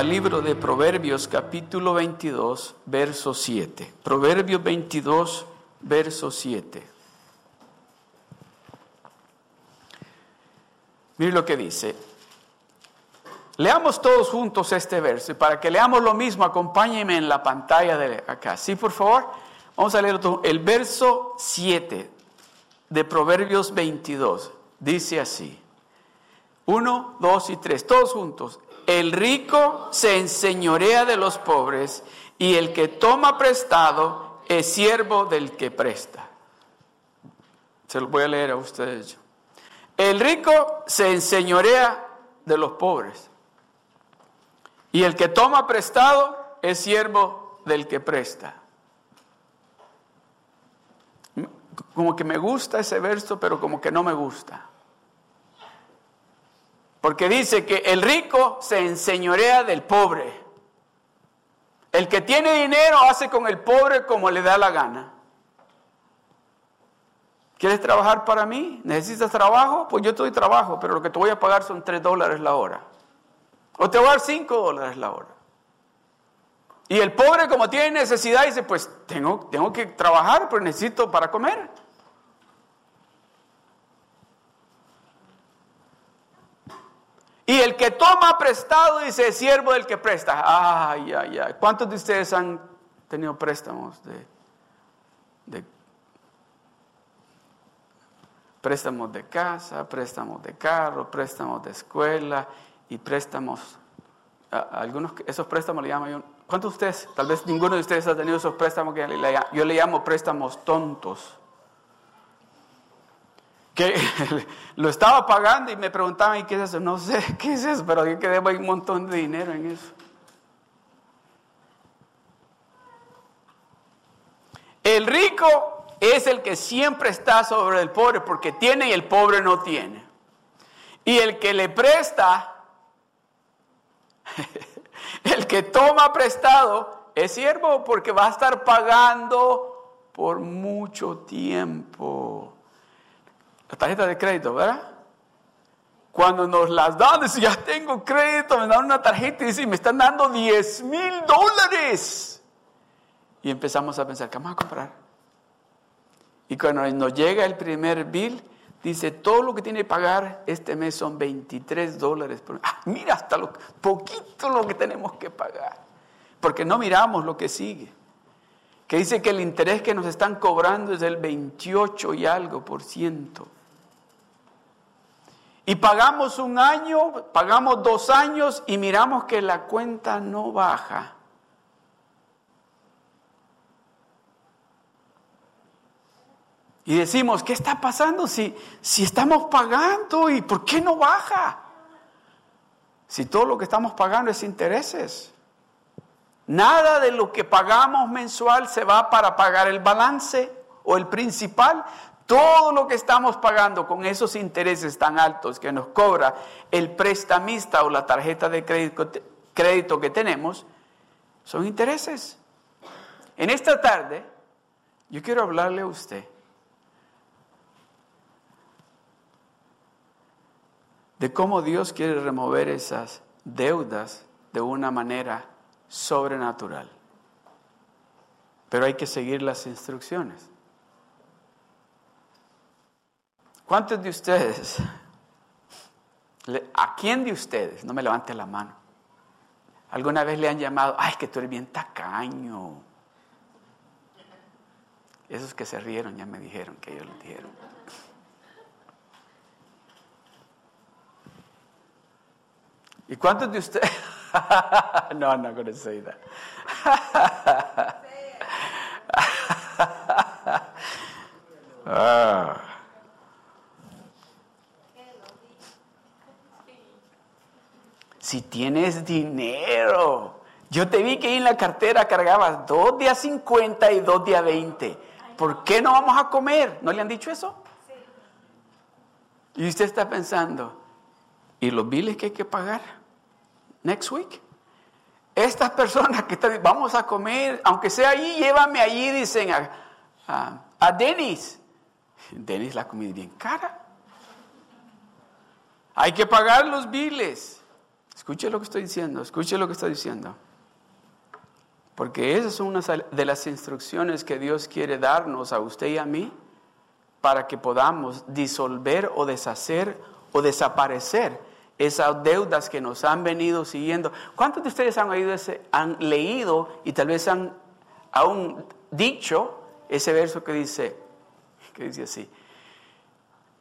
al libro de Proverbios capítulo 22, verso 7. Proverbios 22, verso 7. Mire lo que dice. Leamos todos juntos este verso y para que leamos lo mismo, acompáñenme en la pantalla de acá. Sí, por favor. Vamos a leer el verso 7 de Proverbios 22. Dice así. Uno, dos y tres, todos juntos. El rico se enseñorea de los pobres y el que toma prestado es siervo del que presta. Se lo voy a leer a ustedes. El rico se enseñorea de los pobres y el que toma prestado es siervo del que presta. Como que me gusta ese verso, pero como que no me gusta. Porque dice que el rico se enseñorea del pobre. El que tiene dinero hace con el pobre como le da la gana. ¿Quieres trabajar para mí? ¿Necesitas trabajo? Pues yo te doy trabajo, pero lo que te voy a pagar son 3 dólares la hora. O te voy a dar 5 dólares la hora. Y el pobre como tiene necesidad dice, pues tengo, tengo que trabajar, pero necesito para comer. Y el que toma prestado dice, siervo del que presta. Ay, ay, ay. ¿Cuántos de ustedes han tenido préstamos de, de préstamos de casa, préstamos de carro, préstamos de escuela y préstamos algunos esos préstamos le llamo yo ¿cuántos de ustedes tal vez ninguno de ustedes ha tenido esos préstamos que yo le llamo préstamos tontos que lo estaba pagando y me preguntaban, ¿y qué es eso? No sé, ¿qué es eso? Pero yo que debo un montón de dinero en eso. El rico es el que siempre está sobre el pobre porque tiene y el pobre no tiene. Y el que le presta, el que toma prestado, es siervo porque va a estar pagando por mucho tiempo. La tarjeta de crédito, ¿verdad? Cuando nos las dan, dice, ya tengo crédito, me dan una tarjeta y dice, me están dando 10 mil dólares. Y empezamos a pensar, ¿qué vamos a comprar? Y cuando nos llega el primer bill, dice, todo lo que tiene que pagar este mes son 23 dólares. Ah, mira, hasta lo poquito lo que tenemos que pagar. Porque no miramos lo que sigue que dice que el interés que nos están cobrando es del 28 y algo por ciento. Y pagamos un año, pagamos dos años y miramos que la cuenta no baja. Y decimos, ¿qué está pasando si, si estamos pagando y por qué no baja? Si todo lo que estamos pagando es intereses. Nada de lo que pagamos mensual se va para pagar el balance o el principal. Todo lo que estamos pagando con esos intereses tan altos que nos cobra el prestamista o la tarjeta de crédito, que tenemos, son intereses. En esta tarde, yo quiero hablarle a usted de cómo Dios quiere remover esas deudas de una manera sobrenatural. Pero hay que seguir las instrucciones. ¿Cuántos de ustedes, a quién de ustedes, no me levante la mano, alguna vez le han llamado, ay, que tú eres bien tacaño? Esos que se rieron ya me dijeron que ellos lo dijeron. ¿Y cuántos de ustedes? no, I'm not going to say that. ah. Si tienes dinero. Yo te vi que en la cartera cargabas dos días 50 y dos días 20. ¿Por qué no vamos a comer? ¿No le han dicho eso? Y usted está pensando, ¿y los biles que hay que pagar? Next week. Estas personas que están, vamos a comer, aunque sea allí, llévame allí, dicen a, a, a Denis. Denis, la comida bien cara. Hay que pagar los biles. Escuche lo que estoy diciendo, escuche lo que estoy diciendo. Porque esas son unas de las instrucciones que Dios quiere darnos a usted y a mí para que podamos disolver o deshacer o desaparecer esas deudas que nos han venido siguiendo. ¿Cuántos de ustedes han, leído y tal vez han aún dicho ese verso que dice, que dice así?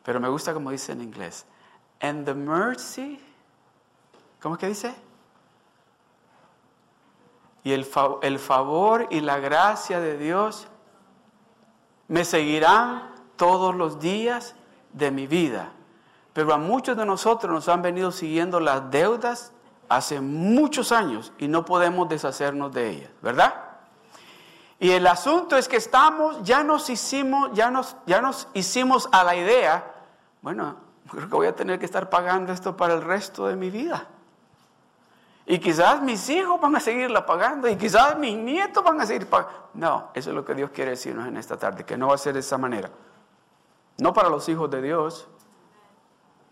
Pero me gusta como dice en inglés. And the mercy, ¿cómo es que dice? y el, favor y la gracia de Dios me seguirán todos los días de mi vida. Pero a muchos de nosotros nos han venido siguiendo las deudas hace muchos años y no podemos deshacernos de ellas, ¿verdad? Y el asunto es que estamos, ya nos hicimos, ya nos, ya nos hicimos a la idea, bueno, creo que voy a tener que estar pagando esto para el resto de mi vida. Y quizás mis hijos van a seguirla pagando y quizás mis nietos van a seguir pagando. No, eso es lo que Dios quiere decirnos en esta tarde, que no va a ser de esa manera. No para los hijos de Dios.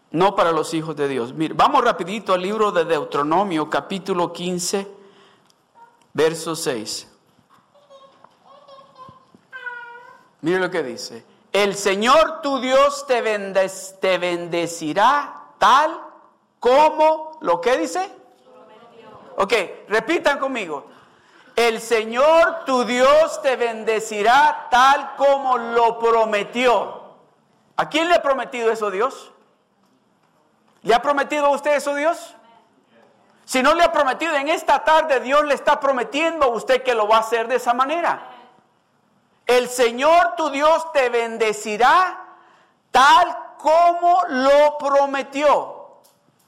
No para los hijos de Dios. Mire, vamos rapidito al libro de Deuteronomio, capítulo 15, verso 6. Mire lo que dice. El Señor tu Dios te, te bendecirá tal como lo que dice Ok, repitan conmigo. El Señor tu Dios te bendecirá tal como lo prometió. ¿A quién le ha prometido eso Dios? ¿Le ha prometido a usted eso Dios? Si no le ha prometido en esta tarde, Dios le está prometiendo a usted que lo va a hacer de esa manera. El Señor tu Dios te bendecirá tal como lo prometió.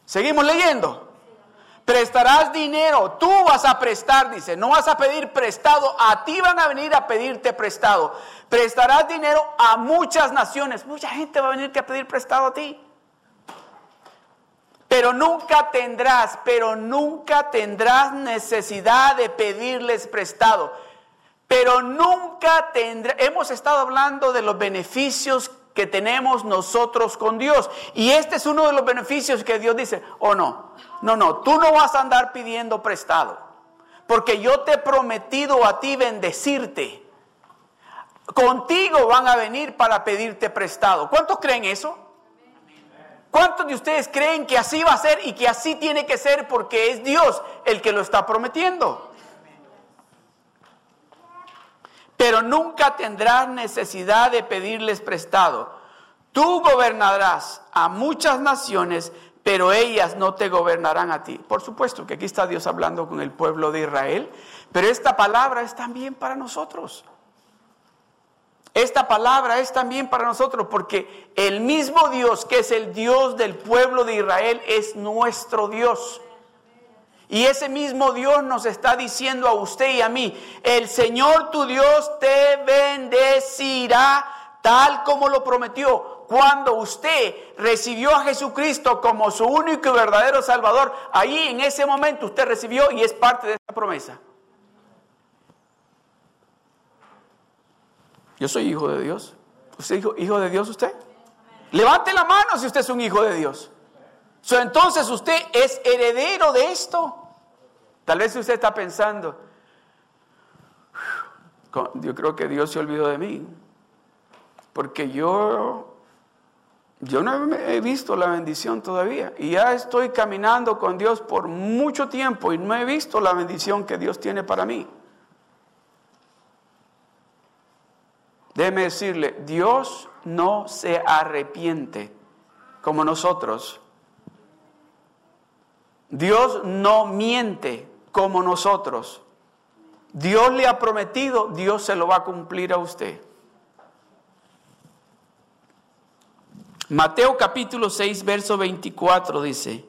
Seguimos leyendo prestarás dinero, tú vas a prestar, dice, no vas a pedir prestado, a ti van a venir a pedirte prestado. Prestarás dinero a muchas naciones, mucha gente va a venir a pedir prestado a ti. Pero nunca tendrás, pero nunca tendrás necesidad de pedirles prestado. Pero nunca tendrás, hemos estado hablando de los beneficios que tenemos nosotros con Dios. Y este es uno de los beneficios que Dios dice, o oh, no, no, no, tú no vas a andar pidiendo prestado, porque yo te he prometido a ti bendecirte. Contigo van a venir para pedirte prestado. ¿Cuántos creen eso? ¿Cuántos de ustedes creen que así va a ser y que así tiene que ser porque es Dios el que lo está prometiendo? Pero nunca tendrás necesidad de pedirles prestado. Tú gobernarás a muchas naciones, pero ellas no te gobernarán a ti. Por supuesto que aquí está Dios hablando con el pueblo de Israel, pero esta palabra es también para nosotros. Esta palabra es también para nosotros porque el mismo Dios que es el Dios del pueblo de Israel es nuestro Dios. Y ese mismo Dios nos está diciendo a usted y a mí, el Señor tu Dios te bendecirá tal como lo prometió. Cuando usted recibió a Jesucristo como su único y verdadero Salvador, ahí en ese momento usted recibió y es parte de esa promesa. Yo soy hijo de Dios. ¿Usted es hijo, de Dios usted? Levante la mano si usted es un hijo de Dios. Entonces usted es heredero de esto. Tal vez usted está pensando, yo creo que Dios se olvidó de mí, porque yo, yo no he visto la bendición todavía y ya estoy caminando con Dios por mucho tiempo y no he visto la bendición que Dios tiene para mí. Déjeme decirle, Dios no se arrepiente como nosotros. Dios no miente como nosotros. Dios le ha prometido, Dios se lo va a cumplir a usted. Mateo capítulo 6, verso 24 dice,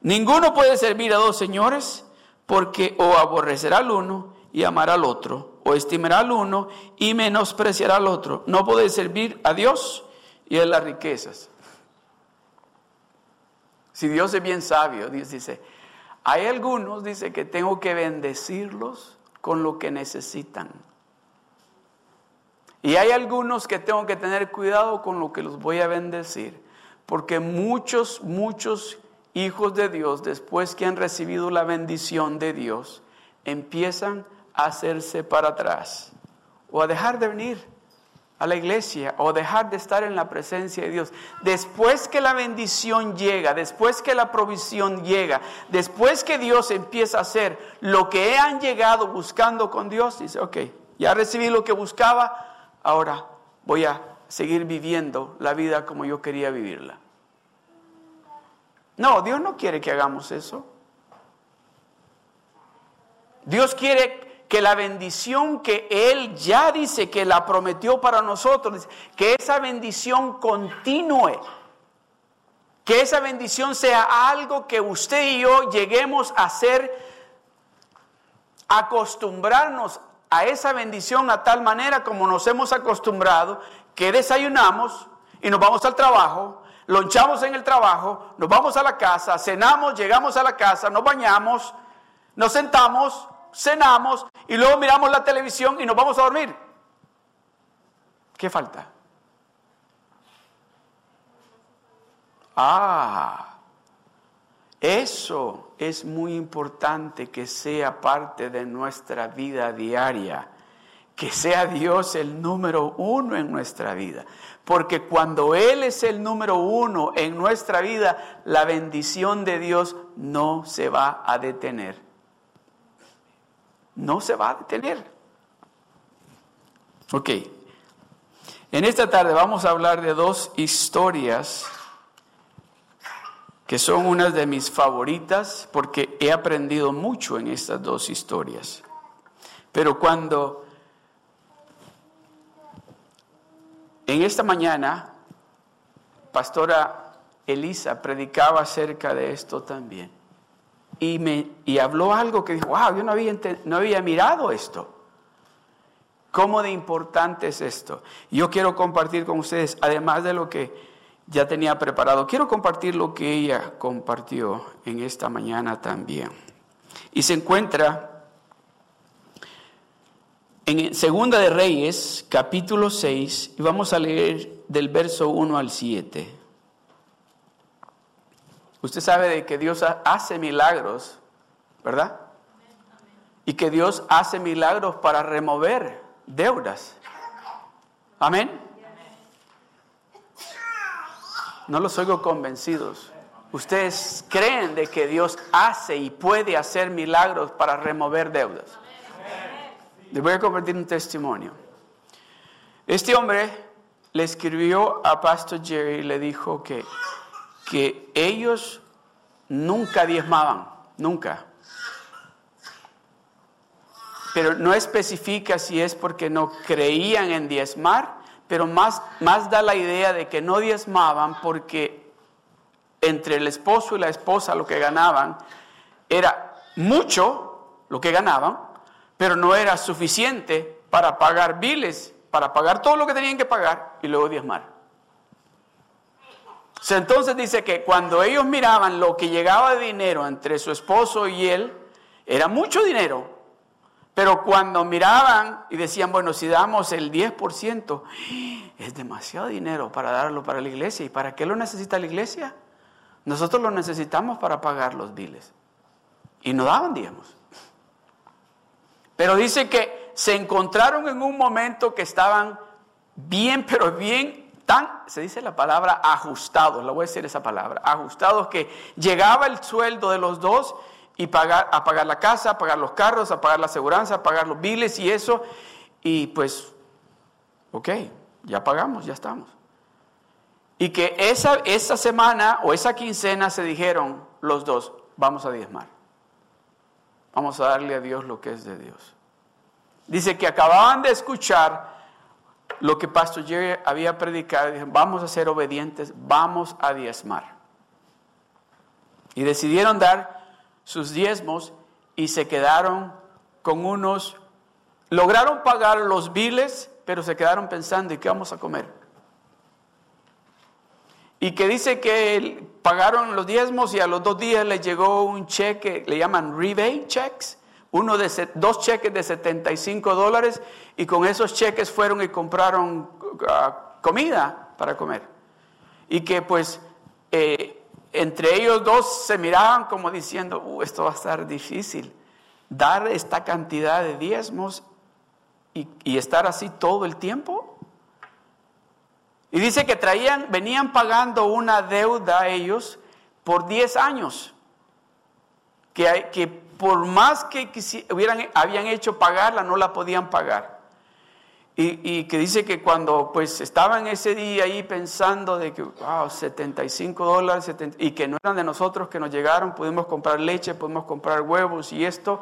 ninguno puede servir a dos señores porque o aborrecerá al uno y amará al otro, o estimará al uno y menospreciará al otro. No puede servir a Dios y a las riquezas. Si Dios es bien sabio, Dios dice, hay algunos, dice, que tengo que bendecirlos con lo que necesitan. Y hay algunos que tengo que tener cuidado con lo que los voy a bendecir. Porque muchos, muchos hijos de Dios, después que han recibido la bendición de Dios, empiezan a hacerse para atrás o a dejar de venir a la iglesia o dejar de estar en la presencia de Dios. Después que la bendición llega, después que la provisión llega, después que Dios empieza a hacer lo que han llegado buscando con Dios, dice, ok, ya recibí lo que buscaba, ahora voy a seguir viviendo la vida como yo quería vivirla. No, Dios no quiere que hagamos eso. Dios quiere que la bendición que Él ya dice que la prometió para nosotros, que esa bendición continúe, que esa bendición sea algo que usted y yo lleguemos a ser, acostumbrarnos a esa bendición a tal manera como nos hemos acostumbrado, que desayunamos y nos vamos al trabajo, lonchamos en el trabajo, nos vamos a la casa, cenamos, llegamos a la casa, nos bañamos, nos sentamos, cenamos y luego miramos la televisión y nos vamos a dormir. ¿Qué falta? Ah, eso es muy importante que sea parte de nuestra vida diaria, que sea Dios el número uno en nuestra vida. Porque cuando Él es el número uno en nuestra vida, la bendición de Dios no se va a detener no se va a detener. Ok, en esta tarde vamos a hablar de dos historias que son unas de mis favoritas porque he aprendido mucho en estas dos historias. Pero cuando en esta mañana, Pastora Elisa predicaba acerca de esto también y, me, y habló algo que dijo, wow, yo no había, no había mirado esto. ¿Cómo de importante es esto? Yo quiero compartir con ustedes, además de lo que ya tenía preparado, quiero compartir lo que ella compartió en esta mañana también. Y se encuentra en Segunda de Reyes, capítulo 6, y vamos a leer del verso 1 al 7. Usted sabe de que Dios hace milagros, ¿verdad? Y que Dios hace milagros para remover deudas. Amén. No los oigo convencidos. Ustedes creen de que Dios hace y puede hacer milagros para remover deudas. Les voy a compartir un testimonio. Este hombre le escribió a Pastor Jerry y le dijo que que ellos nunca diezmaban, nunca. Pero no especifica si es porque no creían en diezmar, pero más, más da la idea de que no diezmaban porque entre el esposo y la esposa lo que ganaban era mucho lo que ganaban, pero no era suficiente para pagar biles, para pagar todo lo que tenían que pagar y luego diezmar. Entonces dice que cuando ellos miraban lo que llegaba de dinero entre su esposo y él, era mucho dinero. Pero cuando miraban y decían, bueno, si damos el 10%, es demasiado dinero para darlo para la iglesia. ¿Y para qué lo necesita la iglesia? Nosotros lo necesitamos para pagar los biles. Y no daban diezmos. Pero dice que se encontraron en un momento que estaban bien, pero bien se dice la palabra ajustados, la voy a decir esa palabra, ajustados que llegaba el sueldo de los dos y pagar, a pagar la casa, a pagar los carros, a pagar la aseguranza, a pagar los biles y eso, y pues, ok, ya pagamos, ya estamos. Y que esa, esa semana o esa quincena se dijeron los dos, vamos a diezmar. Vamos a darle a Dios lo que es de Dios. Dice que acababan de escuchar lo que Pastor Jerry había predicado, dijeron, vamos a ser obedientes, vamos a diezmar. Y decidieron dar sus diezmos y se quedaron con unos, lograron pagar los biles, pero se quedaron pensando, ¿y qué vamos a comer? Y que dice que pagaron los diezmos y a los dos días les llegó un cheque, le llaman rebate checks, uno de dos cheques de 75 dólares y con esos cheques fueron y compraron ah, comida para comer. Y que pues eh, entre ellos dos se miraban como diciendo, uh, esto va a estar difícil, dar esta cantidad de diezmos y, y estar así todo el tiempo. Y dice que traían, venían pagando una deuda ellos por 10 años, que, que por más que hubieran, habían hecho pagarla, no la podían pagar. Y, que dice que cuando pues estaban ese día ahí pensando de que, wow, 75 dólares, y que no eran de nosotros que nos llegaron, pudimos comprar leche, pudimos comprar huevos y esto,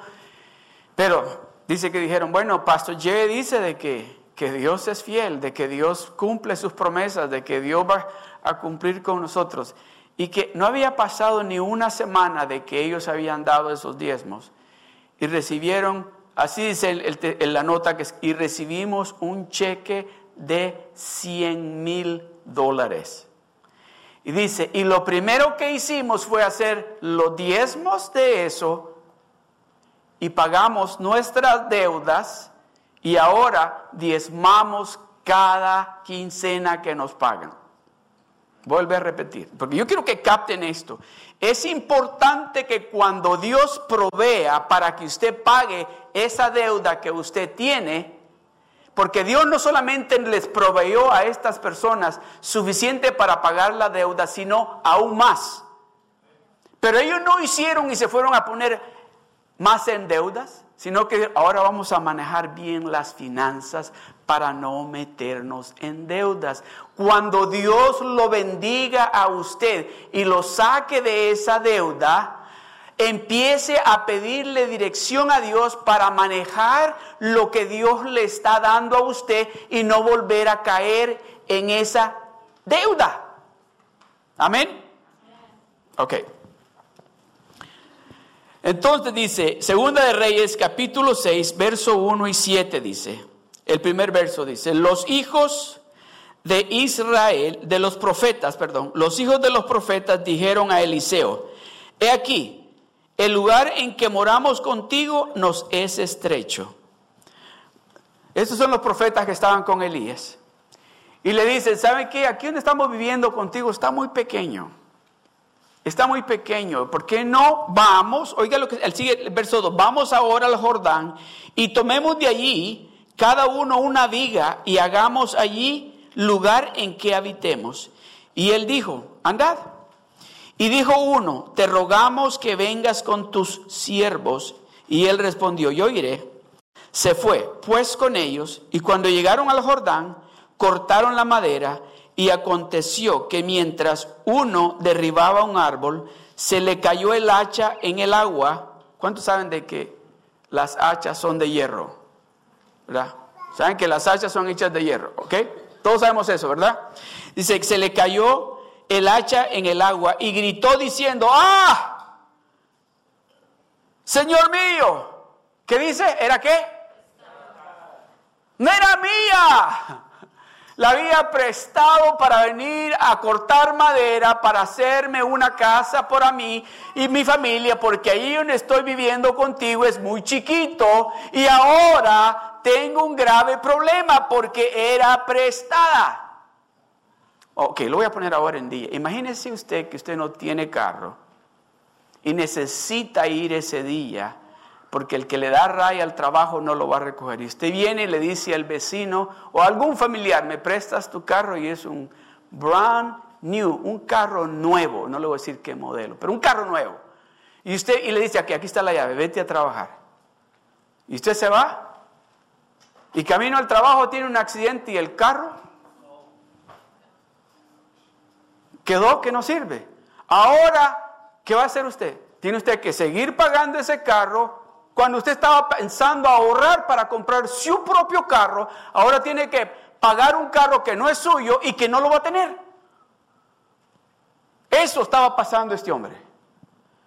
pero dice que dijeron, bueno, Pastor J dice de que, que Dios es fiel, de que Dios cumple sus promesas, de que Dios va a cumplir con nosotros, y que no había pasado ni una semana de que ellos habían dado esos diezmos, y recibieron Así dice en la nota que y recibimos un cheque de 100 mil dólares. Y dice, y lo primero que hicimos fue hacer los diezmos de eso y pagamos nuestras deudas y ahora diezmamos cada quincena que nos pagan. Vuelve a repetir, porque yo quiero que capten esto. Es importante que cuando Dios provea para que usted pague esa deuda que usted tiene, porque Dios no solamente les proveyó a estas personas suficiente para pagar la deuda, sino aún más. Pero ellos no hicieron y se fueron a poner más en deudas, sino que ahora vamos a manejar bien las finanzas para no meternos en deudas. Cuando Dios lo bendiga a usted y lo saque de esa deuda, empiece a pedirle dirección a Dios para manejar lo que Dios le está dando a usted y no volver a caer en esa deuda. Amén. Ok. Entonces dice, Segunda de Reyes capítulo 6, verso 1 y 7 dice, el primer verso dice, los hijos de Israel, de los profetas, perdón, los hijos de los profetas dijeron a Eliseo, he aquí, el lugar en que moramos contigo nos es estrecho. Estos son los profetas que estaban con Elías. Y le dicen, ¿saben qué? Aquí donde estamos viviendo contigo está muy pequeño. Está muy pequeño. ¿Por qué no vamos? Oiga lo que el, sigue, el verso 2. Vamos ahora al Jordán y tomemos de allí cada uno una viga y hagamos allí lugar en que habitemos. Y él dijo, andad. Y dijo uno, te rogamos que vengas con tus siervos. Y él respondió, yo iré. Se fue pues con ellos y cuando llegaron al Jordán, cortaron la madera y aconteció que mientras uno derribaba un árbol, se le cayó el hacha en el agua. ¿Cuántos saben de que las hachas son de hierro? ¿Verdad? ¿Saben que las hachas son hechas de hierro? ¿Ok? Todos sabemos eso, ¿verdad? Dice que se le cayó el hacha en el agua y gritó diciendo, ¡ah! Señor mío, ¿qué dice? ¿Era qué? No era mía. La había prestado para venir a cortar madera para hacerme una casa para mí y mi familia, porque ahí donde estoy viviendo contigo es muy chiquito y ahora tengo un grave problema porque era prestada. Ok, lo voy a poner ahora en día. Imagínese usted que usted no tiene carro y necesita ir ese día porque el que le da raya al trabajo no lo va a recoger. Y usted viene y le dice al vecino o a algún familiar, me prestas tu carro y es un brand new, un carro nuevo, no le voy a decir qué modelo, pero un carro nuevo. Y usted y le dice, aquí, aquí está la llave, vete a trabajar. Y usted se va y camino al trabajo tiene un accidente y el carro quedó que no sirve. Ahora, ¿qué va a hacer usted? Tiene usted que seguir pagando ese carro. Cuando usted estaba pensando ahorrar para comprar su propio carro, ahora tiene que pagar un carro que no es suyo y que no lo va a tener. Eso estaba pasando este hombre.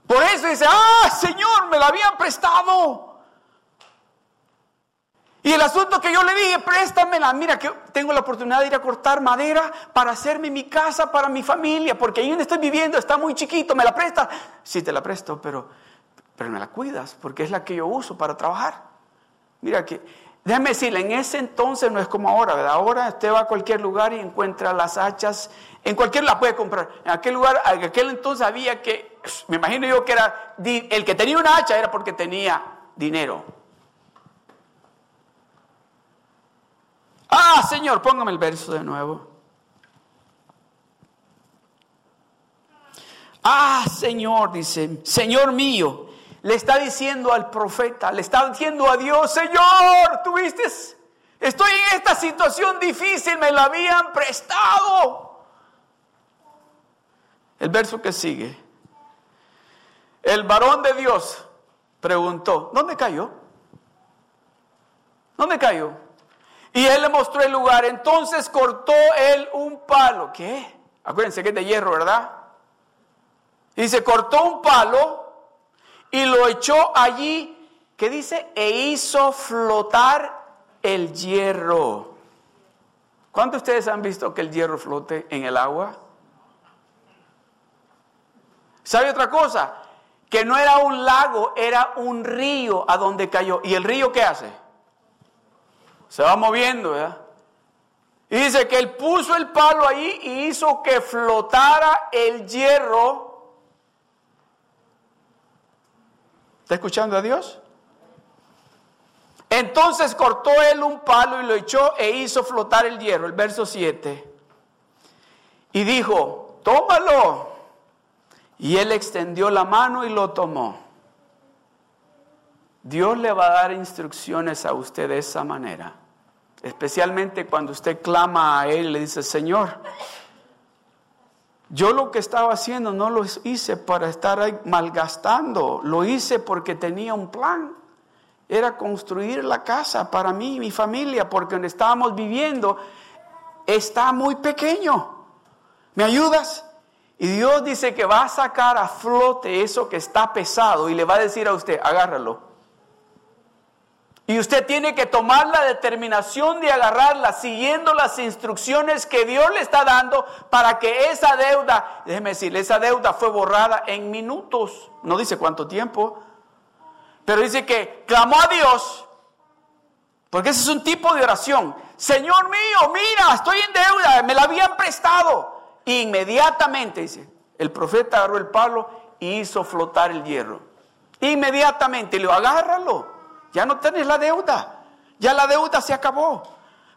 Por eso dice, ah, Señor, me lo habían prestado. Y el asunto que yo le dije, préstamela, mira que tengo la oportunidad de ir a cortar madera para hacerme mi casa para mi familia, porque ahí donde estoy viviendo está muy chiquito, ¿me la presta? Sí, te la presto, pero, pero me la cuidas, porque es la que yo uso para trabajar. Mira que Déjeme decirle, en ese entonces no es como ahora, ¿verdad? Ahora usted va a cualquier lugar y encuentra las hachas, en cualquier la puede comprar. En aquel lugar, en aquel entonces había que, me imagino yo que era, el que tenía una hacha era porque tenía dinero. Ah, Señor, póngame el verso de nuevo. Ah, Señor, dice, Señor mío, le está diciendo al profeta, le está diciendo a Dios, Señor, ¿tuviste? Estoy en esta situación difícil, me la habían prestado. El verso que sigue. El varón de Dios preguntó, ¿dónde cayó? ¿Dónde cayó? Y él le mostró el lugar. Entonces cortó él un palo. ¿Qué? Acuérdense que es de hierro, ¿verdad? Y se cortó un palo y lo echó allí, ¿qué dice? E hizo flotar el hierro. ¿Cuántos de ustedes han visto que el hierro flote en el agua? ¿Sabe otra cosa? Que no era un lago, era un río a donde cayó. ¿Y el río qué hace? Se va moviendo, ¿verdad? Y dice que él puso el palo ahí y hizo que flotara el hierro ¿Está escuchando a Dios? Entonces cortó él un palo y lo echó e hizo flotar el hierro, el verso 7. Y dijo, tómalo. Y él extendió la mano y lo tomó. Dios le va a dar instrucciones a usted de esa manera. Especialmente cuando usted clama a Él y le dice, Señor, yo lo que estaba haciendo no lo hice para estar malgastando, lo hice porque tenía un plan. Era construir la casa para mí y mi familia, porque donde estábamos viviendo está muy pequeño. ¿Me ayudas? Y Dios dice que va a sacar a flote eso que está pesado y le va a decir a usted, agárralo y usted tiene que tomar la determinación de agarrarla siguiendo las instrucciones que Dios le está dando para que esa deuda, déjeme decirle, esa deuda fue borrada en minutos. No dice cuánto tiempo, pero dice que clamó a Dios, porque ese es un tipo de oración. Señor mío, mira, estoy en deuda, me la habían prestado. inmediatamente, dice, el profeta agarró el palo y hizo flotar el hierro. Inmediatamente, le dijo, agárralo. Ya no tenés la deuda. Ya la deuda se acabó.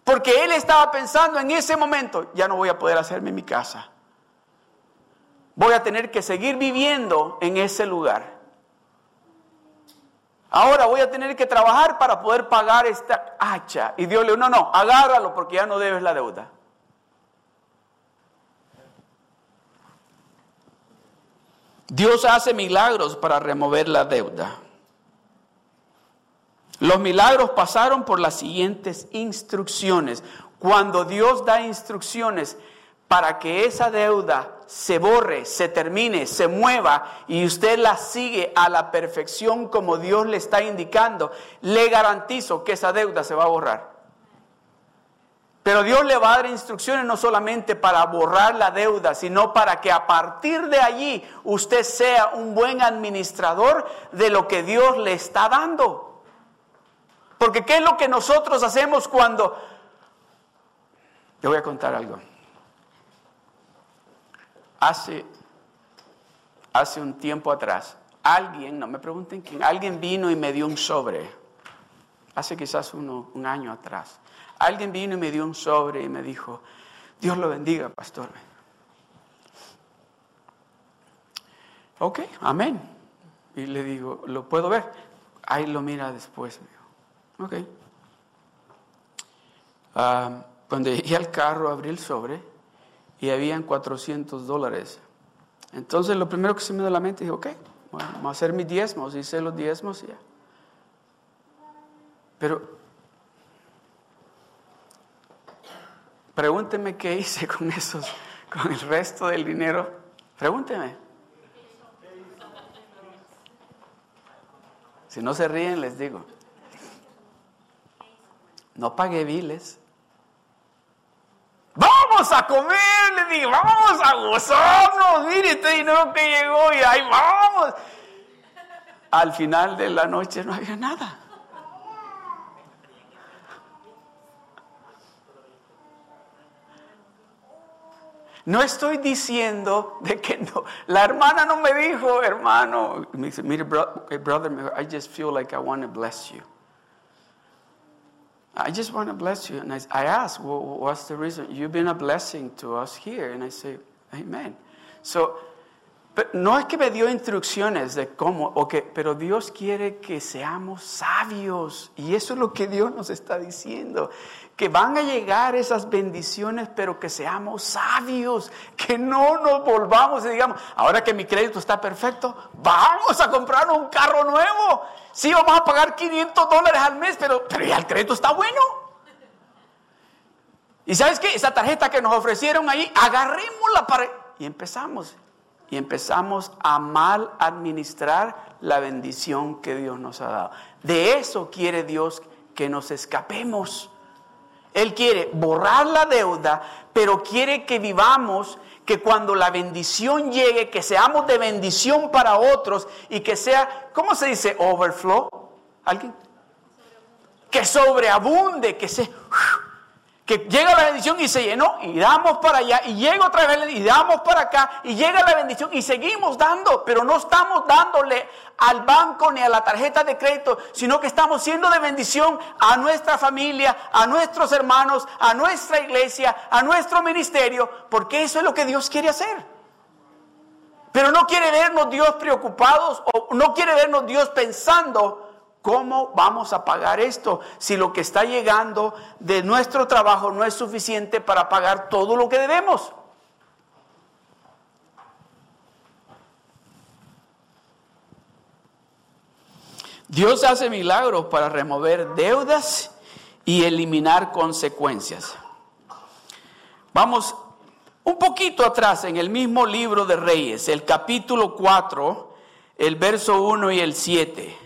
Porque él estaba pensando en ese momento, ya no voy a poder hacerme mi casa. Voy a tener que seguir viviendo en ese lugar. Ahora voy a tener que trabajar para poder pagar esta hacha. Y Dios le dijo, no, no, agárralo porque ya no debes la deuda. Dios hace milagros para remover la deuda. Los milagros pasaron por las siguientes instrucciones. Cuando Dios da instrucciones para que esa deuda se borre, se termine, se mueva y usted la sigue a la perfección como Dios le está indicando, le garantizo que esa deuda se va a borrar. Pero Dios le va a dar instrucciones no solamente para borrar la deuda, sino para que a partir de allí usted sea un buen administrador de lo que Dios le está dando. Porque ¿qué es lo que nosotros hacemos cuando... Te voy a contar algo. Hace, hace un tiempo atrás, alguien, no me pregunten quién, alguien vino y me dio un sobre. Hace quizás uno, un año atrás. Alguien vino y me dio un sobre y me dijo, Dios lo bendiga, pastor. Ok, amén. Y le digo, ¿lo puedo ver? Ahí lo mira después. Ok. Ah, cuando llegué al carro, abrí el sobre y habían 400 dólares. Entonces lo primero que se me dio la mente, dije, ok, bueno, vamos a hacer mis diezmos. Hice los diezmos y ya. Pero pregúnteme qué hice con esos, con el resto del dinero. Pregúnteme. Si no se ríen, les digo. No pagué biles. Vamos a comer, le dije, vamos a gozarnos, mire este dinero que llegó y ahí vamos. Al final de la noche no había nada. No estoy diciendo de que no. La hermana no me dijo, hermano. Me dice, mire, eh, brother, I just feel like I want to bless you. I just want to bless you. And I, I asked, well, what's the reason? You've been a blessing to us here. And I say, Amen. So, no es que me dio instrucciones de cómo, okay, pero Dios quiere que seamos sabios. Y eso es lo que Dios nos está diciendo. Que van a llegar esas bendiciones, pero que seamos sabios. Que no nos volvamos y digamos, ahora que mi crédito está perfecto, vamos a comprar un carro nuevo. Sí, vamos a pagar 500 dólares al mes, pero, pero ya el crédito está bueno. Y sabes qué? Esa tarjeta que nos ofrecieron ahí, agarrémosla para... Y empezamos y empezamos a mal administrar la bendición que Dios nos ha dado. De eso quiere Dios que nos escapemos. Él quiere borrar la deuda, pero quiere que vivamos, que cuando la bendición llegue, que seamos de bendición para otros y que sea, ¿cómo se dice? Overflow. ¿Alguien? Que sobreabunde, que se que llega la bendición y se llenó y damos para allá y llega otra vez y damos para acá y llega la bendición y seguimos dando, pero no estamos dándole al banco ni a la tarjeta de crédito, sino que estamos siendo de bendición a nuestra familia, a nuestros hermanos, a nuestra iglesia, a nuestro ministerio, porque eso es lo que Dios quiere hacer. Pero no quiere vernos Dios preocupados o no quiere vernos Dios pensando ¿Cómo vamos a pagar esto si lo que está llegando de nuestro trabajo no es suficiente para pagar todo lo que debemos? Dios hace milagros para remover deudas y eliminar consecuencias. Vamos un poquito atrás en el mismo libro de Reyes, el capítulo 4, el verso 1 y el 7.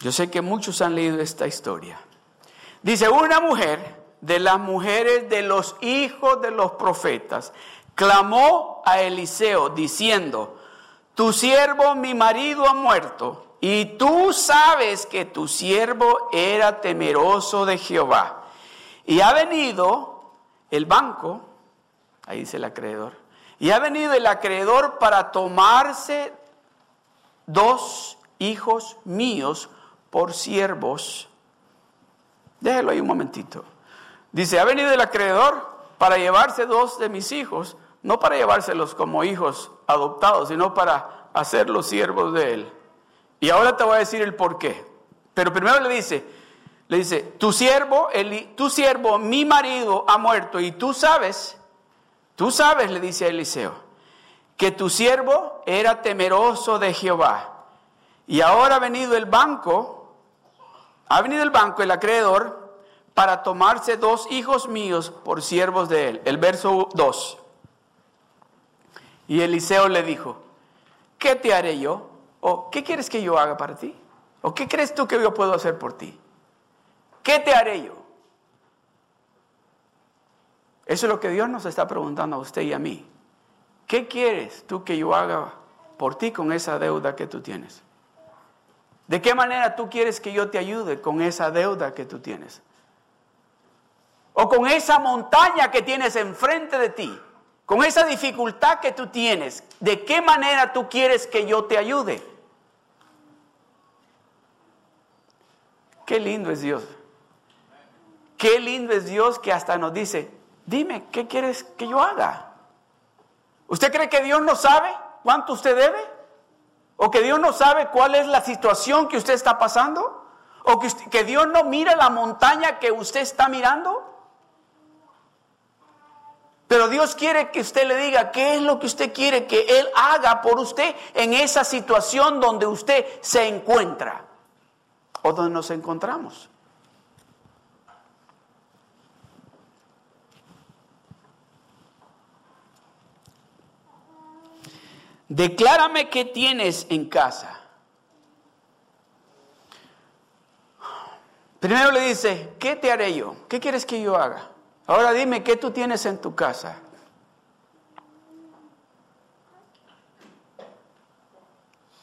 Yo sé que muchos han leído esta historia. Dice, una mujer de las mujeres de los hijos de los profetas clamó a Eliseo diciendo, tu siervo, mi marido, ha muerto, y tú sabes que tu siervo era temeroso de Jehová. Y ha venido el banco, ahí dice el acreedor, y ha venido el acreedor para tomarse dos hijos míos por siervos. Déjelo ahí un momentito. Dice, ha venido el acreedor para llevarse dos de mis hijos, no para llevárselos como hijos adoptados, sino para hacerlos siervos de él. Y ahora te voy a decir el por qué. Pero primero le dice, le dice, tu siervo, el, tu siervo, mi marido ha muerto y tú sabes, tú sabes, le dice a Eliseo, que tu siervo era temeroso de Jehová. Y ahora ha venido el banco ha venido el banco, el acreedor, para tomarse dos hijos míos por siervos de él. El verso 2. Y Eliseo le dijo, ¿qué te haré yo? ¿O qué quieres que yo haga para ti? ¿O qué crees tú que yo puedo hacer por ti? ¿Qué te haré yo? Eso es lo que Dios nos está preguntando a usted y a mí. ¿Qué quieres tú que yo haga por ti con esa deuda que tú tienes? ¿De qué manera tú quieres que yo te ayude con esa deuda que tú tienes? O con esa montaña que tienes enfrente de ti, con esa dificultad que tú tienes, ¿de qué manera tú quieres que yo te ayude? Qué lindo es Dios. Qué lindo es Dios que hasta nos dice, dime, ¿qué quieres que yo haga? ¿Usted cree que Dios no sabe cuánto usted debe? ¿O que Dios no sabe cuál es la situación que usted está pasando? ¿O que, Dios no mira la montaña que usted está mirando? Pero Dios quiere que usted le diga qué es lo que usted quiere que Él haga por usted en esa situación donde usted se encuentra o donde nos encontramos. Declárame qué tienes en casa. Primero le dice, ¿qué te haré yo? ¿Qué quieres que yo haga? Ahora dime, ¿qué tú tienes en tu casa?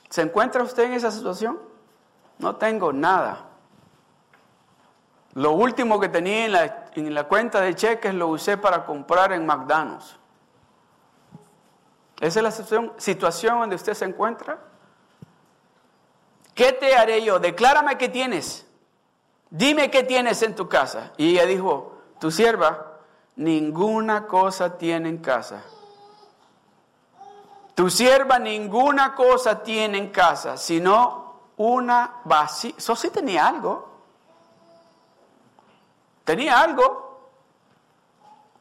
¿Se encuentra usted en esa situación? No tengo nada. Lo último que tenía en la cuenta de cheques lo usé para comprar en McDonald's. ¿Esa es la situación, donde usted se encuentra? ¿Qué te haré yo? Declárame qué tienes. Dime qué tienes en tu casa. Y ella dijo, tu sierva, ninguna cosa tiene en casa. Tu sierva ninguna cosa tiene en casa, sino una vasija. Eso sí tenía algo. Tenía algo.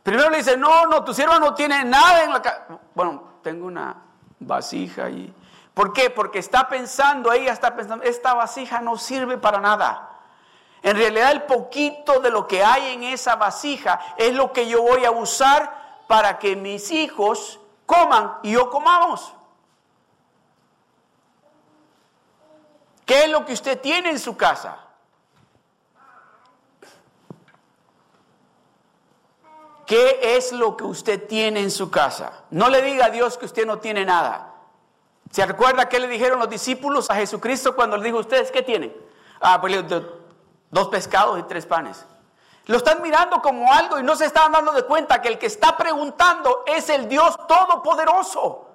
Primero le dice, no, no, tu sierva no tiene nada en la casa. Bueno, tengo una vasija y... ¿Por qué? Porque está pensando, ella está pensando, esta vasija no sirve para nada. En realidad el poquito de lo que hay en esa vasija es lo que yo voy a usar para que mis hijos coman y yo comamos. ¿Qué es lo que usted tiene en su casa? ¿Qué es lo que usted tiene en su casa? No le diga a Dios que usted no tiene nada. ¿Se recuerda qué le dijeron los discípulos a Jesucristo cuando le dijo, ¿ustedes qué tienen? Ah, pues dos pescados y tres panes. Lo están mirando como algo y no se están dando de cuenta que el que está preguntando es el Dios Todopoderoso.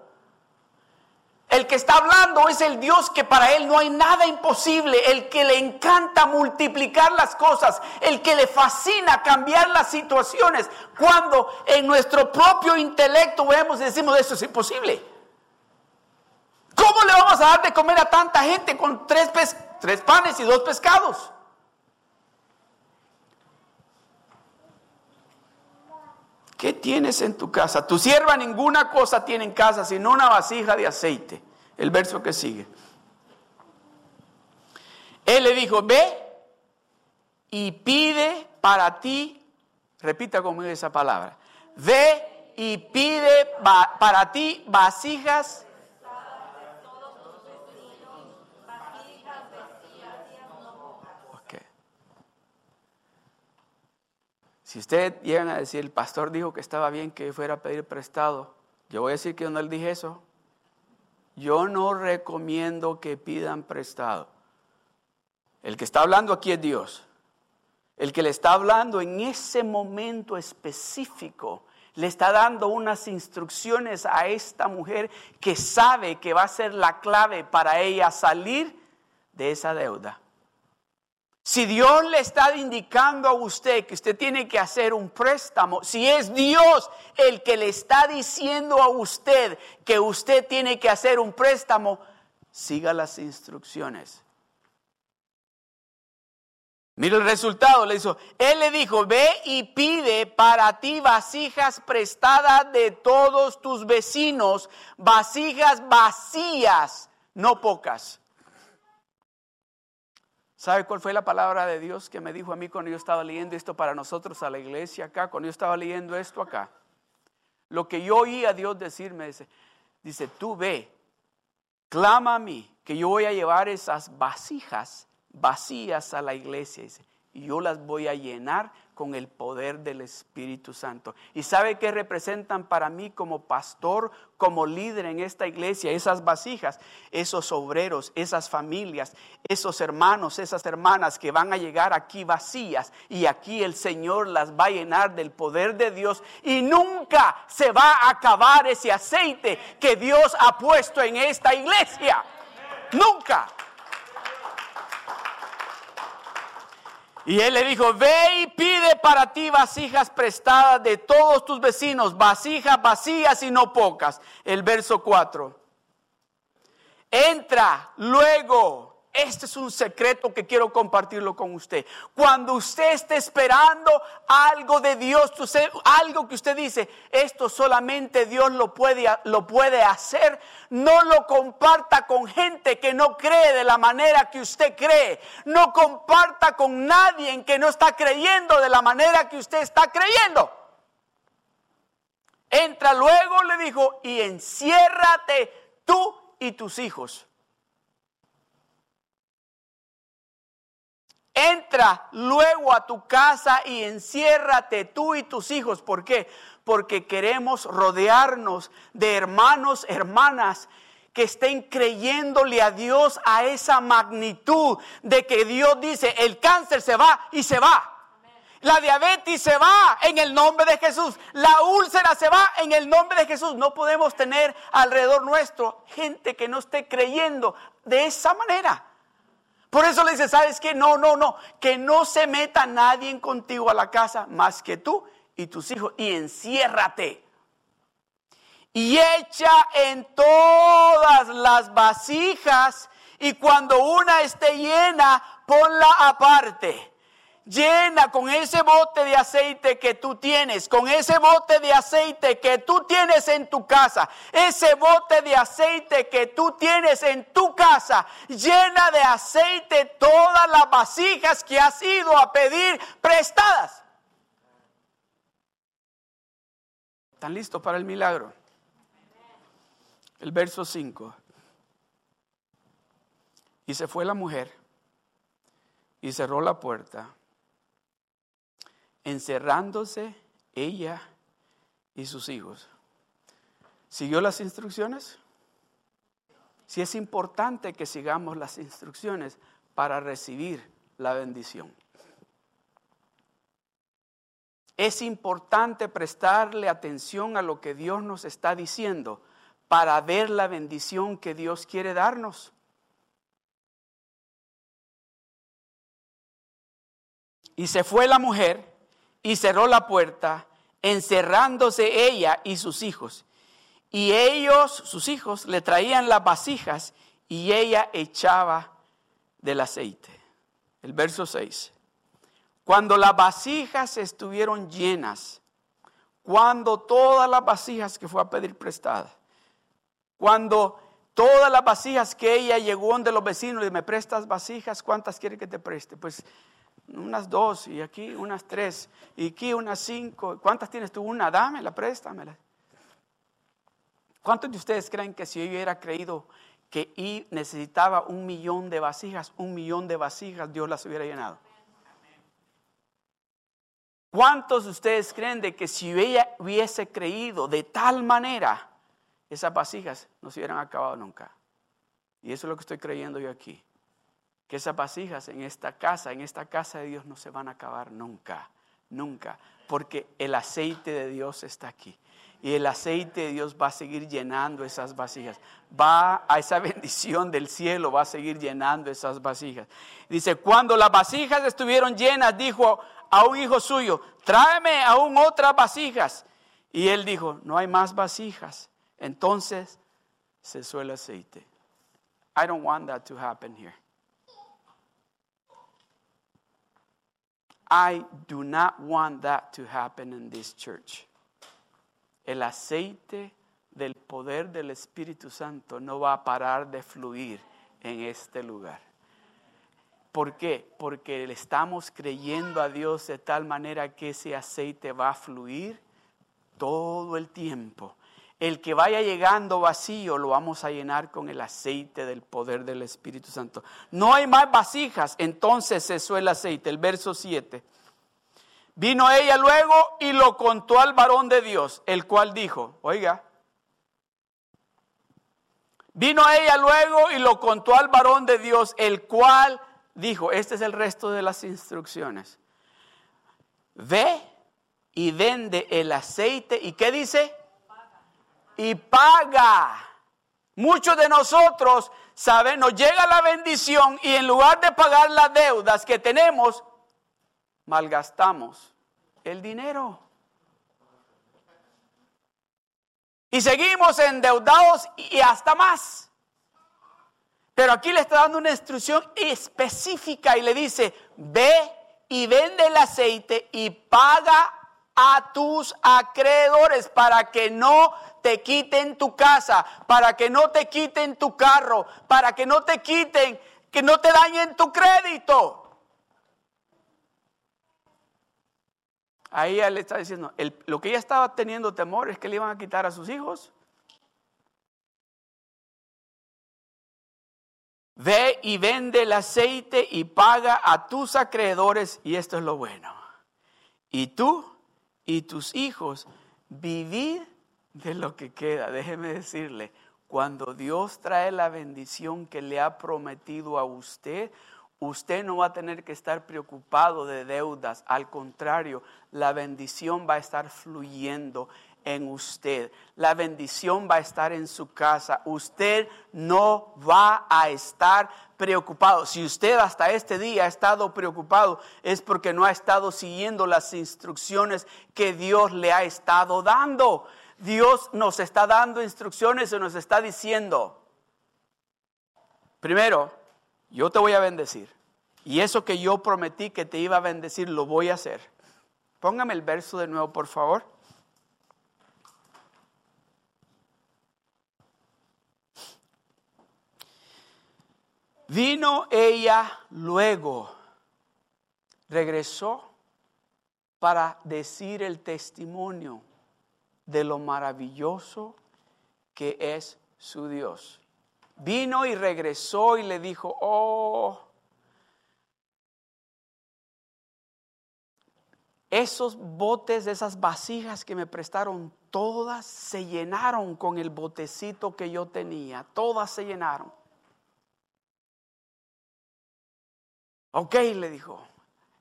El que está hablando es el Dios que para él no hay nada imposible, el que le encanta multiplicar las cosas, el que le fascina cambiar las situaciones, cuando en nuestro propio intelecto vemos y decimos, eso es imposible. ¿Cómo le vamos a dar de comer a tanta gente con tres, tres panes y dos pescados? ¿Qué tienes en tu casa? Tu sierva ninguna cosa tiene en casa sino una vasija de aceite. El verso que sigue. Él le dijo, ve y pide para ti, repita conmigo esa palabra, ve y pide para ti vasijas Si usted llega a decir, el pastor dijo que estaba bien que fuera a pedir prestado, yo voy a decir que yo no le dije eso. Yo no recomiendo que pidan prestado. El que está hablando aquí es Dios. El que le está hablando en ese momento específico, le está dando unas instrucciones a esta mujer que sabe que va a ser la clave para ella salir de esa deuda. Si Dios le está indicando a usted que usted tiene que hacer un préstamo, si es Dios el que le está diciendo a usted que usted tiene que hacer un préstamo, siga las instrucciones. Mira el resultado, le dijo, él le dijo, ve y pide para ti vasijas prestadas de todos tus vecinos, vasijas vacías, no pocas. ¿Sabe cuál fue la palabra de Dios que me dijo a mí cuando yo estaba leyendo esto para nosotros a la iglesia acá? Cuando yo estaba leyendo esto acá. Lo que yo oí a Dios decirme, dice, dice, tú ve, clama a mí, que yo voy a llevar esas vasijas vacías a la iglesia. Y yo las voy a llenar con el poder del Espíritu Santo. ¿Y sabe qué representan para mí como pastor, como líder en esta iglesia? Esas vasijas, esos obreros, esas familias, esos hermanos, esas hermanas que van a llegar aquí vacías y aquí el Señor las va a llenar del poder de Dios y nunca se va a acabar ese aceite que Dios ha puesto en esta iglesia. Nunca. Y él le dijo, ve y pide para ti vasijas prestadas de todos tus vecinos, vasijas vacías y no pocas. El verso 4. Entra luego este es un secreto que quiero compartirlo con usted. Cuando usted esté esperando algo de Dios, algo que usted dice, esto solamente Dios lo puede, lo puede hacer, no lo comparta con gente que no cree de la manera que usted cree. No comparta con nadie que no está creyendo de la manera que usted está creyendo. Entra luego, le dijo, y enciérrate tú y tus hijos. Entra luego a tu casa y enciérrate tú y tus hijos. ¿Por qué? Porque queremos rodearnos de hermanos, hermanas que estén creyéndole a Dios a esa magnitud de que Dios dice, el cáncer se va y se va. La diabetes se va en el nombre de Jesús. La úlcera se va en el nombre de Jesús. No podemos tener alrededor nuestro gente que no esté creyendo de esa manera. Por eso le dice, ¿sabes qué? No, no, no. Que no se meta nadie contigo a la casa más que tú y tus hijos. Y enciérrate. Y echa en todas las vasijas. Y cuando una esté llena, ponla aparte llena con ese bote de aceite que tú tienes, con ese bote de aceite que tú tienes en tu casa, ese bote de aceite que tú tienes en tu casa, llena de aceite todas las vasijas que has ido a pedir prestadas. ¿Están listos para el milagro? El verso 5. Y se fue la mujer y cerró la puerta encerrándose ella y sus hijos. ¿Siguió las instrucciones? Si es importante que sigamos las instrucciones para recibir la bendición. Es importante prestarle atención a lo que Dios nos está diciendo para ver la bendición que Dios quiere darnos. Y se fue la mujer y cerró la puerta, encerrándose ella y sus hijos. Y ellos, sus hijos, le traían las vasijas y ella echaba del aceite. El verso 6. Cuando las vasijas estuvieron llenas, cuando todas las vasijas que fue a pedir prestadas, cuando todas las vasijas que ella llegó donde los vecinos y me prestas vasijas, ¿cuántas quiere que te preste? Pues unas dos y aquí unas tres y aquí unas cinco. ¿Cuántas tienes tú? Una, dámela, préstamela. ¿Cuántos de ustedes creen que si yo hubiera creído que necesitaba un millón de vasijas, un millón de vasijas, Dios las hubiera llenado? ¿Cuántos de ustedes creen de que si ella hubiese creído de tal manera, esas vasijas no se hubieran acabado nunca? Y eso es lo que estoy creyendo yo aquí que esas vasijas en esta casa, en esta casa de Dios no se van a acabar nunca, nunca, porque el aceite de Dios está aquí. Y el aceite de Dios va a seguir llenando esas vasijas. Va a esa bendición del cielo, va a seguir llenando esas vasijas. Dice, cuando las vasijas estuvieron llenas, dijo a un hijo suyo, tráeme aún otras vasijas. Y él dijo, no hay más vasijas. Entonces cesó el aceite. I don't want that to happen here. I do not want that to happen in this church. El aceite del poder del Espíritu Santo no va a parar de fluir en este lugar. ¿Por qué? Porque le estamos creyendo a Dios de tal manera que ese aceite va a fluir todo el tiempo. El que vaya llegando vacío lo vamos a llenar con el aceite del poder del Espíritu Santo. No hay más vasijas, entonces cesó el aceite. El verso 7. Vino ella luego y lo contó al varón de Dios, el cual dijo, oiga, vino ella luego y lo contó al varón de Dios, el cual dijo, este es el resto de las instrucciones, ve y vende el aceite y ¿qué dice? Y paga. Muchos de nosotros, ¿saben? Nos llega la bendición y en lugar de pagar las deudas que tenemos, malgastamos el dinero. Y seguimos endeudados y hasta más. Pero aquí le está dando una instrucción específica y le dice, ve y vende el aceite y paga a tus acreedores para que no te quiten tu casa, para que no te quiten tu carro, para que no te quiten, que no te dañen tu crédito. Ahí ella le está diciendo, lo que ella estaba teniendo temor es que le iban a quitar a sus hijos. Ve y vende el aceite y paga a tus acreedores y esto es lo bueno. Y tú y tus hijos vivid de lo que queda. Déjeme decirle, cuando Dios trae la bendición que le ha prometido a usted, usted no va a tener que estar preocupado de deudas. Al contrario, la bendición va a estar fluyendo en usted. La bendición va a estar en su casa. Usted no va a estar preocupado. Si usted hasta este día ha estado preocupado, es porque no ha estado siguiendo las instrucciones que Dios le ha estado dando. Dios nos está dando instrucciones y nos está diciendo, primero, yo te voy a bendecir. Y eso que yo prometí que te iba a bendecir, lo voy a hacer. Póngame el verso de nuevo, por favor. Vino ella luego, regresó para decir el testimonio de lo maravilloso que es su Dios. Vino y regresó y le dijo, oh, esos botes, esas vasijas que me prestaron, todas se llenaron con el botecito que yo tenía, todas se llenaron. Ok, le dijo,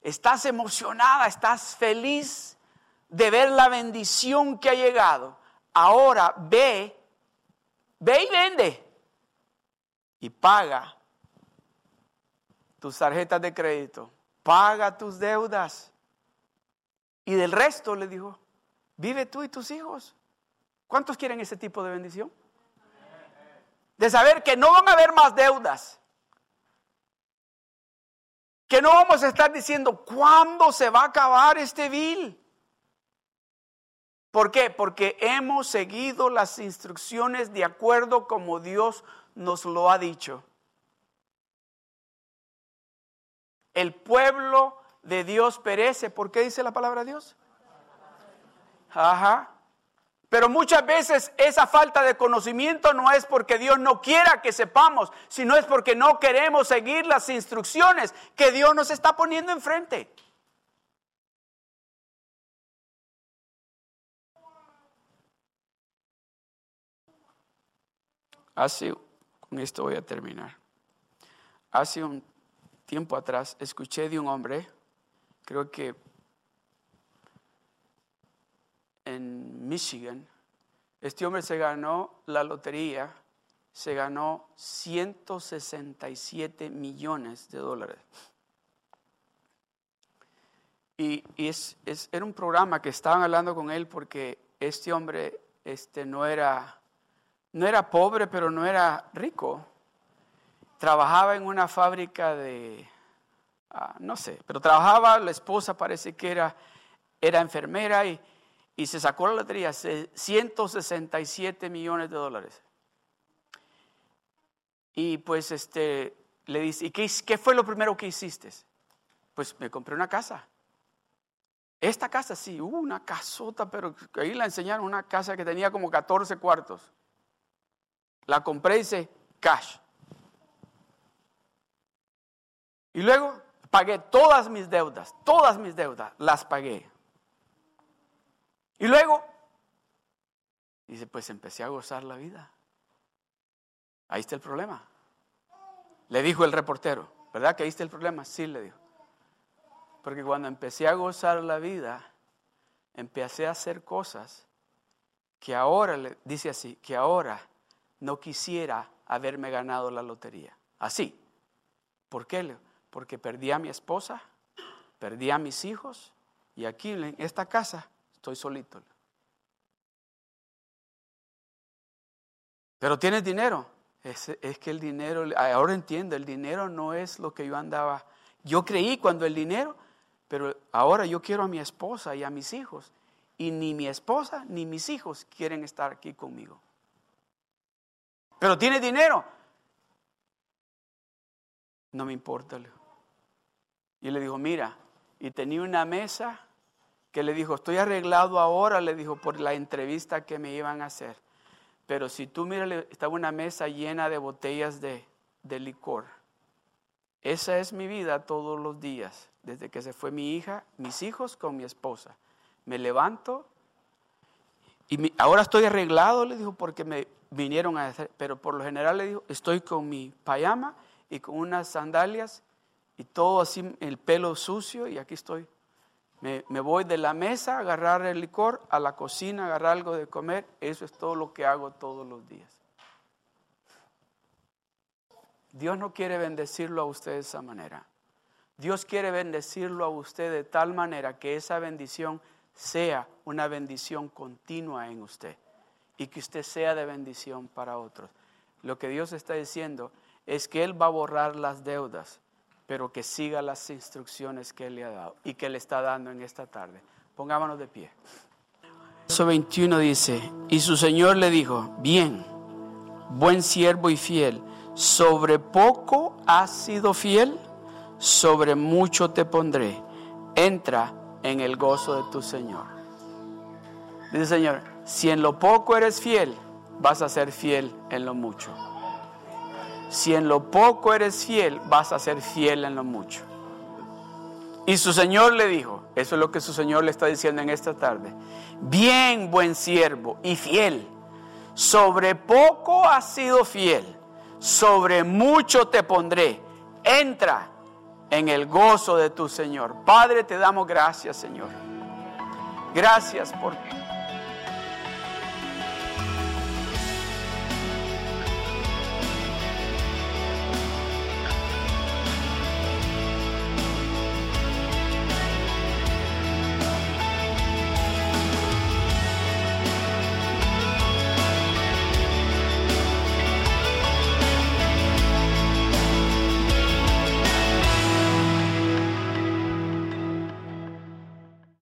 estás emocionada, estás feliz de ver la bendición que ha llegado. Ahora ve, ve y vende y paga tus tarjetas de crédito, paga tus deudas. Y del resto le dijo, vive tú y tus hijos. ¿Cuántos quieren ese tipo de bendición? De saber que no van a haber más deudas que no vamos a estar diciendo cuándo se va a acabar este vil. ¿Por qué? Porque hemos seguido las instrucciones de acuerdo como Dios nos lo ha dicho. El pueblo de Dios perece. ¿Por qué dice la palabra de Dios? Ajá. Pero muchas veces esa falta de conocimiento no es porque Dios no quiera que sepamos, sino es porque no queremos seguir las instrucciones que Dios nos está poniendo enfrente. Hace, con esto voy a terminar. Hace un tiempo atrás escuché de un hombre, creo que en Michigan, este hombre se ganó la lotería, se ganó 167 millones de dólares. Y, es, era un programa que estaban hablando con él porque este hombre este, no, era, no era pobre, pero no era rico. Trabajaba en una fábrica de, ah, no sé, pero trabajaba, la esposa parece que era, era enfermera y, y se sacó la lotería 167 millones de dólares. Y pues este, le dice, ¿y qué, qué, fue lo primero que hiciste? Pues me compré una casa. Esta casa sí, una casota, pero ahí la enseñaron, una casa que tenía como 14 cuartos. La compré y dice, cash. Y luego pagué todas mis deudas, todas mis deudas, las pagué. Y luego, dice, pues empecé a gozar la vida. Ahí está el problema. Le dijo el reportero, ¿verdad que ahí está el problema? Sí, le dijo. Porque cuando empecé a gozar la vida, empecé a hacer cosas que ahora, dice así, que ahora no quisiera haberme ganado la lotería. Así. ¿Por qué? Porque perdí a mi esposa, perdí a mis hijos y aquí en esta casa Estoy solito. Pero tienes dinero. Es, es, que el dinero, ahora entiendo, el dinero no es lo que yo andaba. Yo creí cuando el dinero, pero ahora yo quiero a mi esposa y a mis hijos. Y ni mi esposa ni mis hijos quieren estar aquí conmigo. Pero tiene dinero. No me importa. Y le dijo, mira, y tenía una mesa que le dijo, estoy arreglado ahora, le dijo, por la entrevista que me iban a hacer. Pero si tú miras, estaba una mesa llena de botellas de, licor. Esa es mi vida todos los días, desde que se fue mi hija, mis hijos con mi esposa. Me levanto y ahora estoy arreglado, le dijo, porque me vinieron a hacer, pero por lo general le dijo, estoy con mi payama y con unas sandalias y todo así, el pelo sucio y aquí estoy. Me, me, voy de la mesa a agarrar el licor, a la cocina, a agarrar algo de comer. Eso es todo lo que hago todos los días. Dios no quiere bendecirlo a usted de esa manera. Dios quiere bendecirlo a usted de tal manera que esa bendición sea una bendición continua en usted y que usted sea de bendición para otros. Lo que Dios está diciendo es que Él va a borrar las deudas, pero que siga las instrucciones que Él le ha dado y que le está dando en esta tarde. Pongámonos de pie. Verso 21 dice, y su Señor le dijo, bien, buen siervo y fiel, sobre poco has sido fiel sobre mucho te pondré, entra en el gozo de tu Señor. Dice Señor, si en lo poco eres fiel, vas a ser fiel en lo mucho. Si en lo poco eres fiel, vas a ser fiel en lo mucho. Y su Señor le dijo, eso es lo que su Señor le está diciendo en esta tarde, bien buen siervo y fiel, sobre poco has sido fiel, sobre mucho te pondré, entra en el gozo de tu Señor. Padre, te damos gracias, Señor. Gracias por